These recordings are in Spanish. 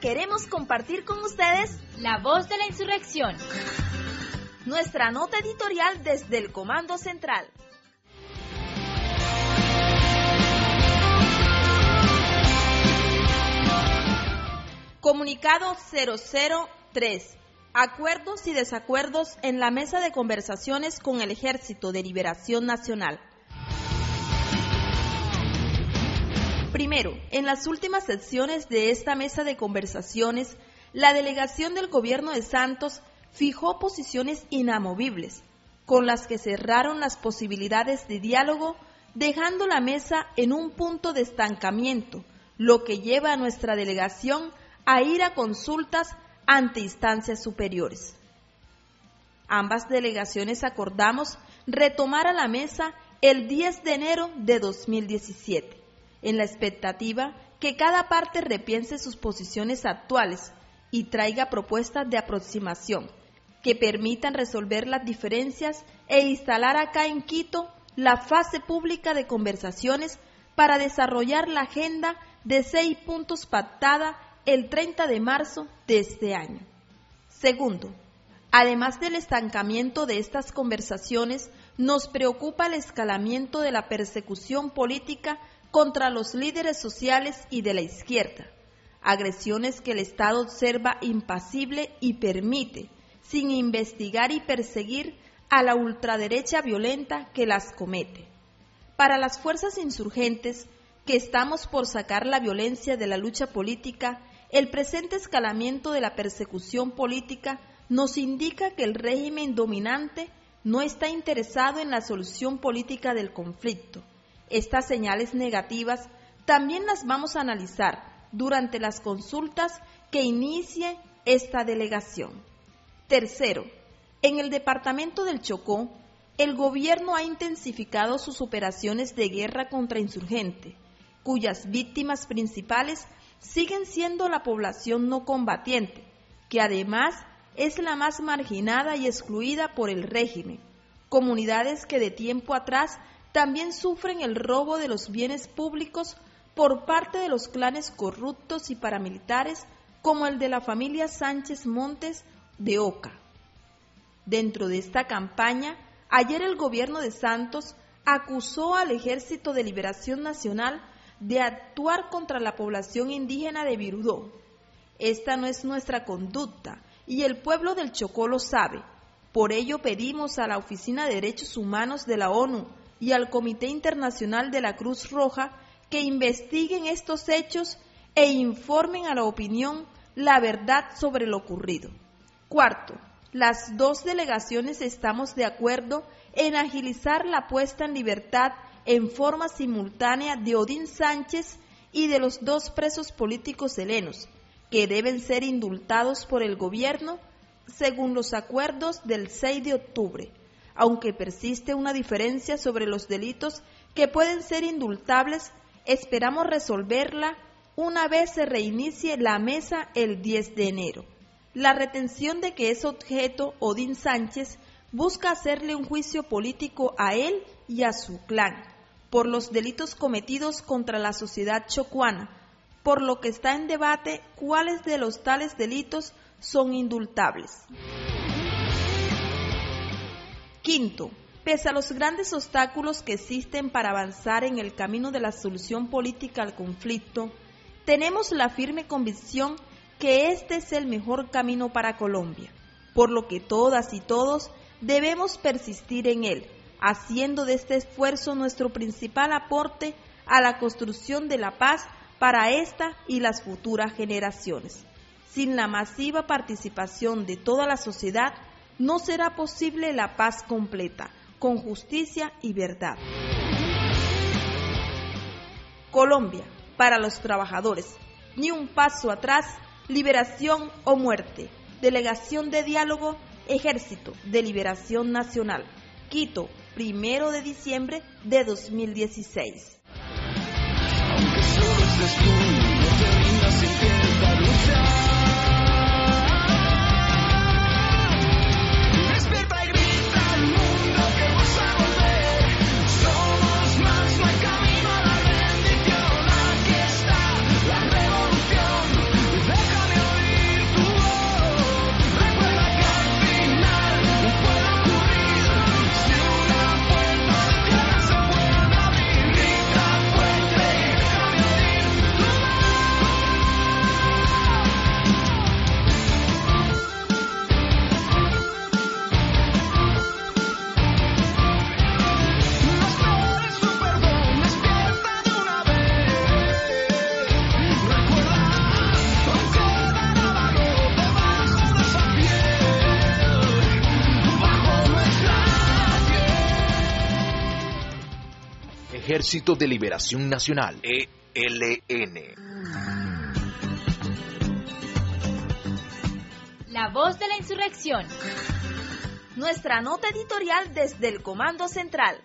queremos compartir con ustedes la voz de la insurrección. Nuestra nota editorial desde el Comando Central. Comunicado 003. Acuerdos y desacuerdos en la mesa de conversaciones con el Ejército de Liberación Nacional. Primero, en las últimas sesiones de esta mesa de conversaciones, la delegación del gobierno de Santos fijó posiciones inamovibles, con las que cerraron las posibilidades de diálogo, dejando la mesa en un punto de estancamiento, lo que lleva a nuestra delegación a ir a consultas ante instancias superiores. Ambas delegaciones acordamos retomar a la mesa el 10 de enero de 2017, en la expectativa que cada parte repiense sus posiciones actuales y traiga propuestas de aproximación que permitan resolver las diferencias e instalar acá en Quito la fase pública de conversaciones para desarrollar la agenda de seis puntos pactada el 30 de marzo de este año. Segundo, además del estancamiento de estas conversaciones, nos preocupa el escalamiento de la persecución política contra los líderes sociales y de la izquierda, agresiones que el Estado observa impasible y permite, sin investigar y perseguir a la ultraderecha violenta que las comete. Para las fuerzas insurgentes, que estamos por sacar la violencia de la lucha política, el presente escalamiento de la persecución política nos indica que el régimen dominante no está interesado en la solución política del conflicto. Estas señales negativas también las vamos a analizar durante las consultas que inicie esta delegación. Tercero, en el departamento del Chocó, el gobierno ha intensificado sus operaciones de guerra contra insurgente, cuyas víctimas principales siguen siendo la población no combatiente, que además es la más marginada y excluida por el régimen, comunidades que de tiempo atrás también sufren el robo de los bienes públicos por parte de los clanes corruptos y paramilitares como el de la familia Sánchez Montes de Oca. Dentro de esta campaña, ayer el gobierno de Santos acusó al Ejército de Liberación Nacional de actuar contra la población indígena de Virudó. Esta no es nuestra conducta y el pueblo del Chocó lo sabe. Por ello pedimos a la Oficina de Derechos Humanos de la ONU y al Comité Internacional de la Cruz Roja que investiguen estos hechos e informen a la opinión la verdad sobre lo ocurrido. Cuarto, las dos delegaciones estamos de acuerdo en agilizar la puesta en libertad en forma simultánea de Odín Sánchez y de los dos presos políticos helenos, que deben ser indultados por el gobierno según los acuerdos del 6 de octubre, aunque persiste una diferencia sobre los delitos que pueden ser indultables, esperamos resolverla una vez se reinicie la mesa el 10 de enero. La retención de que es objeto Odín Sánchez busca hacerle un juicio político a él y a su clan por los delitos cometidos contra la sociedad chocuana, por lo que está en debate cuáles de los tales delitos son indultables. Quinto, pese a los grandes obstáculos que existen para avanzar en el camino de la solución política al conflicto, tenemos la firme convicción que este es el mejor camino para Colombia, por lo que todas y todos debemos persistir en él haciendo de este esfuerzo nuestro principal aporte a la construcción de la paz para esta y las futuras generaciones. Sin la masiva participación de toda la sociedad, no será posible la paz completa, con justicia y verdad. Colombia, para los trabajadores, ni un paso atrás, liberación o muerte. Delegación de diálogo, Ejército de Liberación Nacional. Quito, primero de diciembre de 2016. Ejército de Liberación Nacional, ELN. La voz de la insurrección. Nuestra nota editorial desde el Comando Central.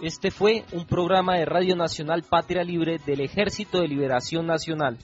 Este fue un programa de Radio Nacional Patria Libre del Ejército de Liberación Nacional.